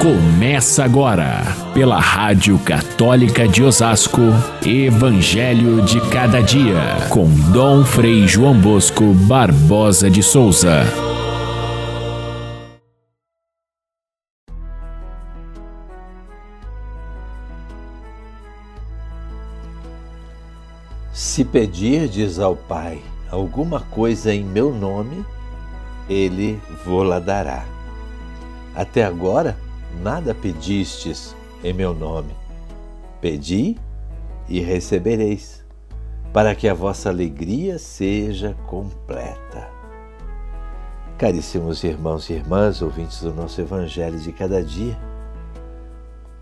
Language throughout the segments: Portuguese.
Começa agora, pela Rádio Católica de Osasco, Evangelho de Cada Dia, com Dom Frei João Bosco Barbosa de Souza. Se pedirdes ao Pai alguma coisa em meu nome, ele vô-la dará. Até agora, nada pedistes em meu nome. Pedi e recebereis, para que a vossa alegria seja completa. Caríssimos irmãos e irmãs, ouvintes do nosso Evangelho de cada dia,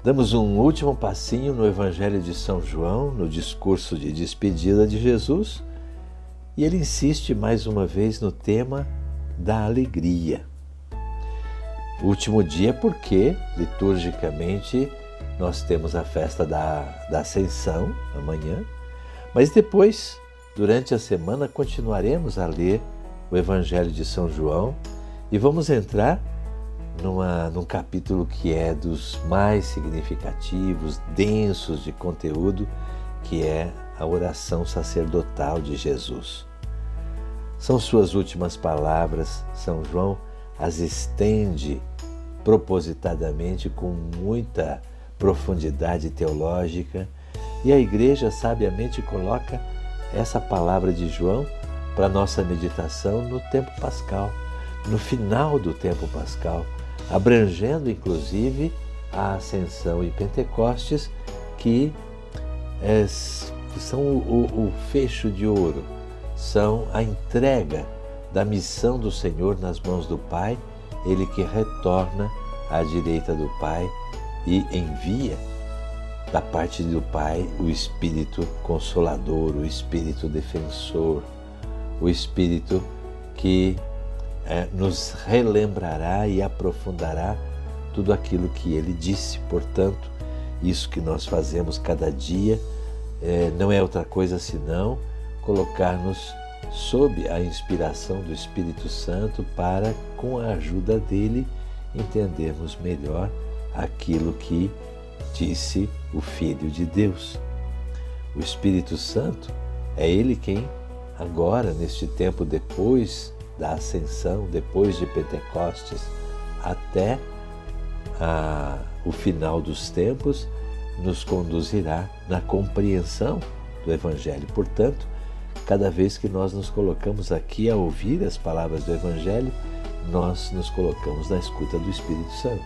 damos um último passinho no Evangelho de São João, no discurso de despedida de Jesus, e ele insiste mais uma vez no tema da alegria. Último dia, porque liturgicamente nós temos a festa da, da Ascensão amanhã, mas depois, durante a semana, continuaremos a ler o Evangelho de São João e vamos entrar numa, num capítulo que é dos mais significativos, densos de conteúdo, que é a oração sacerdotal de Jesus. São suas últimas palavras, São João as estende propositadamente com muita profundidade teológica. E a igreja sabiamente coloca essa palavra de João para nossa meditação no tempo pascal, no final do tempo pascal, abrangendo inclusive a Ascensão e Pentecostes, que é, são o, o, fecho de ouro, são a entrega da missão do Senhor nas mãos do Pai, ele que retorna à direita do Pai e envia da parte do Pai o Espírito Consolador, o Espírito Defensor, o Espírito que é, nos relembrará e aprofundará tudo aquilo que ele disse. Portanto, isso que nós fazemos cada dia é, não é outra coisa senão colocar-nos sob a inspiração do Espírito Santo para, com a ajuda dele, entendermos melhor aquilo que disse o Filho de Deus. O Espírito Santo é ele quem, agora, neste tempo depois da ascensão, depois de Pentecostes, até a, o final dos tempos, nos conduzirá na compreensão do Evangelho. Portanto, Cada vez que nós nos colocamos aqui a ouvir as palavras do Evangelho, nós nos colocamos na escuta do Espírito Santo.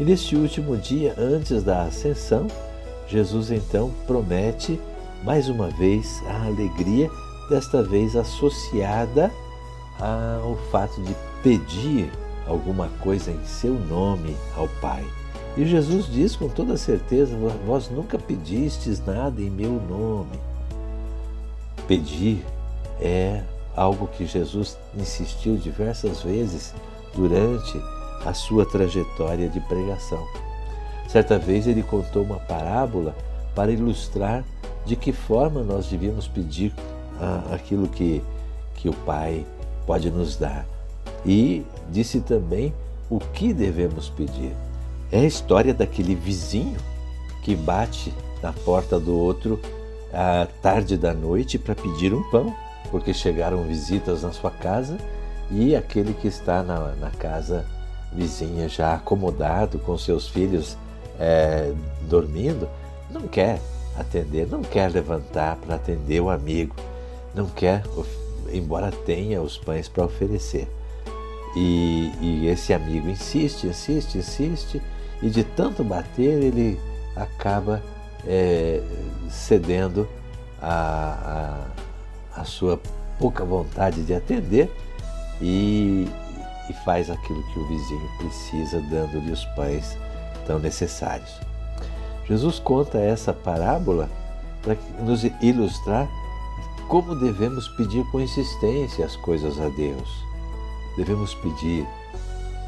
E neste último dia, antes da ascensão, Jesus então promete mais uma vez a alegria, desta vez associada ao fato de pedir alguma coisa em seu nome ao Pai. E Jesus diz com toda certeza: Vós nunca pedistes nada em meu nome. Pedir é algo que Jesus insistiu diversas vezes durante a sua trajetória de pregação. Certa vez ele contou uma parábola para ilustrar de que forma nós devíamos pedir ah, aquilo que, que o Pai pode nos dar. E disse também o que devemos pedir. É a história daquele vizinho que bate na porta do outro à tarde da noite para pedir um pão, porque chegaram visitas na sua casa e aquele que está na, na casa vizinha já acomodado com seus filhos é, dormindo, não quer atender, não quer levantar para atender o amigo, não quer, embora tenha os pães para oferecer. E, e, esse amigo insiste, insiste, insiste, e de tanto bater ele acaba é, cedendo a, a, a, sua pouca vontade de atender e, e faz aquilo que o vizinho precisa, dando-lhe os pães tão necessários. Jesus conta essa parábola para nos ilustrar como devemos pedir com insistência as coisas a Deus. Devemos pedir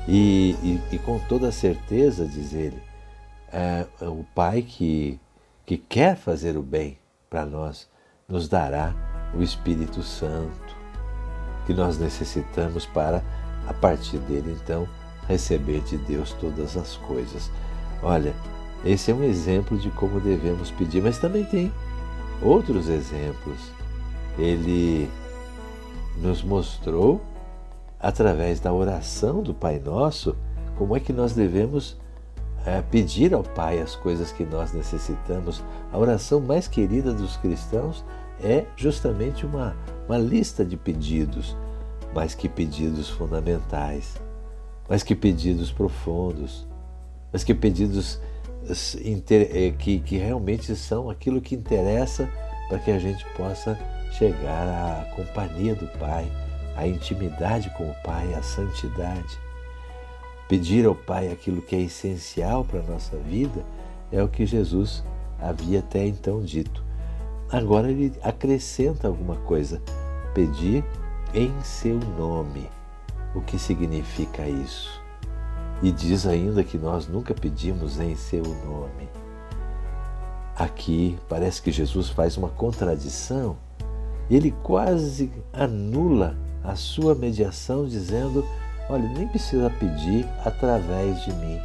e, e, e com toda certeza, diz ele, é, o Pai que que quer fazer o bem para nós, nos dará o Espírito Santo que nós necessitamos para, a partir dele, então, receber de Deus todas as coisas. Olha, esse é um exemplo de como devemos pedir, mas também tem outros exemplos. Ele nos mostrou, através da oração do Pai Nosso, como é que nós devemos é, pedir ao Pai as coisas que nós necessitamos. A oração mais querida dos cristãos é justamente uma, uma lista de pedidos, mas que pedidos fundamentais, mas que pedidos profundos, mas que pedidos é, que, que realmente são aquilo que interessa para que a gente possa chegar à companhia do Pai, à intimidade com o Pai, à santidade. Pedir ao Pai aquilo que é essencial para a nossa vida é o que Jesus havia até então dito. Agora ele acrescenta alguma coisa: pedir em seu nome. O que significa isso? E diz ainda que nós nunca pedimos em seu nome. Aqui parece que Jesus faz uma contradição. Ele quase anula a sua mediação, dizendo: Olha, nem precisa pedir através de mim.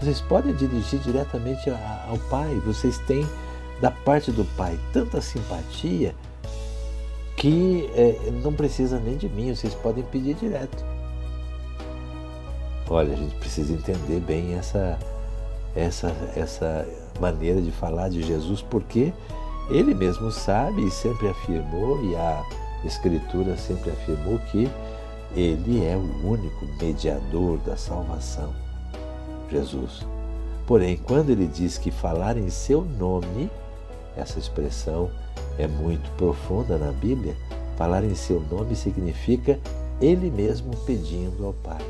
Vocês podem dirigir diretamente ao Pai. Vocês têm da parte do Pai tanta simpatia que é, não precisa nem de mim. Vocês podem pedir direto. Olha, a gente precisa entender bem essa, essa, essa maneira de falar de Jesus, porque ele mesmo sabe e sempre afirmou, e a Escritura sempre afirmou que ele é o único mediador da salvação, Jesus. Porém, quando ele diz que falar em seu nome, essa expressão é muito profunda na Bíblia. Falar em seu nome significa ele mesmo pedindo ao Pai.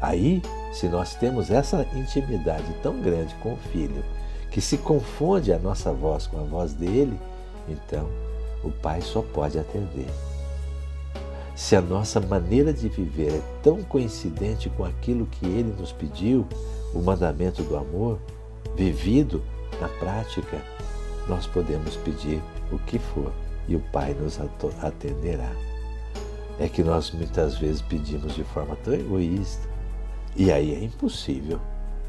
Aí, se nós temos essa intimidade tão grande com o Filho, que se confunde a nossa voz com a voz dele, então o Pai só pode atender. Se a nossa maneira de viver é tão coincidente com aquilo que ele nos pediu, o mandamento do amor, vivido na prática, nós podemos pedir o que for e o Pai nos atenderá. É que nós muitas vezes pedimos de forma tão egoísta, e aí é impossível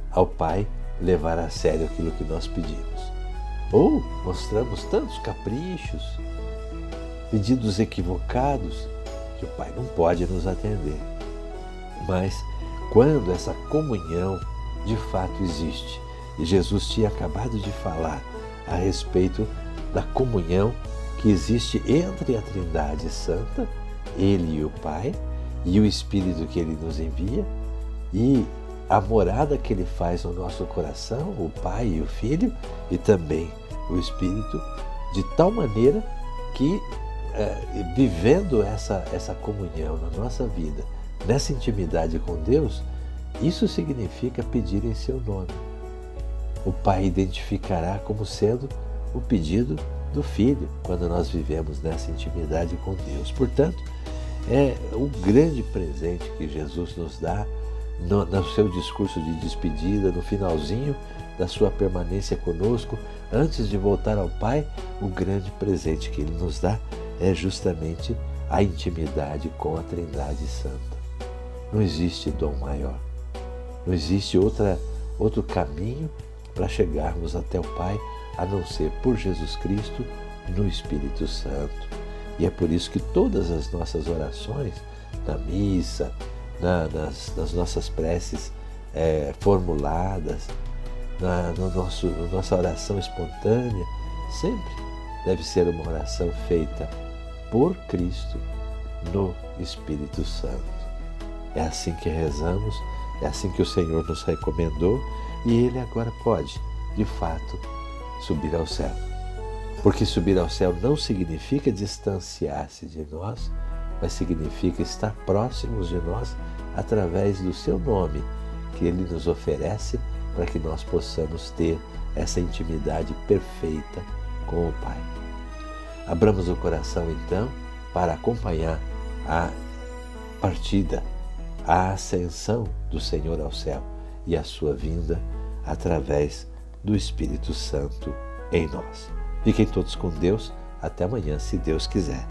ao Pai levar a sério aquilo que nós pedimos. Ou mostramos tantos caprichos, pedidos equivocados, que o Pai não pode nos atender. Mas quando essa comunhão de fato existe, e Jesus tinha acabado de falar a respeito da comunhão que existe entre a Trindade Santa, Ele e o Pai, e o Espírito que Ele nos envia, e a morada que ele faz no nosso coração, o Pai e o Filho, e também o Espírito, de tal maneira que, é, vivendo essa, essa comunhão na nossa vida, nessa intimidade com Deus, isso significa pedir em seu nome. O Pai identificará como sendo o pedido do Filho quando nós vivemos nessa intimidade com Deus. Portanto, é o grande presente que Jesus nos dá no, no seu discurso de despedida, no finalzinho da sua permanência conosco, antes de voltar ao Pai, o grande presente que Ele nos dá é justamente a intimidade com a Trindade Santa. Não existe dom maior, não existe outra, outro caminho para chegarmos até o Pai a não ser por Jesus Cristo no Espírito Santo. E é por isso que todas as nossas orações, na missa, na, nas, nas, nossas preces é, formuladas, na no nosso, na nossa oração espontânea, sempre deve ser uma oração feita por Cristo no Espírito Santo. É assim que rezamos, é assim que o Senhor nos recomendou e Ele agora pode, de fato, subir ao céu. Porque subir ao céu não significa distanciar-se de nós, mas significa estar próximos de nós através do seu nome que ele nos oferece para que nós possamos ter essa intimidade perfeita com o Pai. Abramos o coração então para acompanhar a partida, a ascensão do Senhor ao céu e a sua vinda através do Espírito Santo em nós. Fiquem todos com Deus. Até amanhã, se Deus quiser.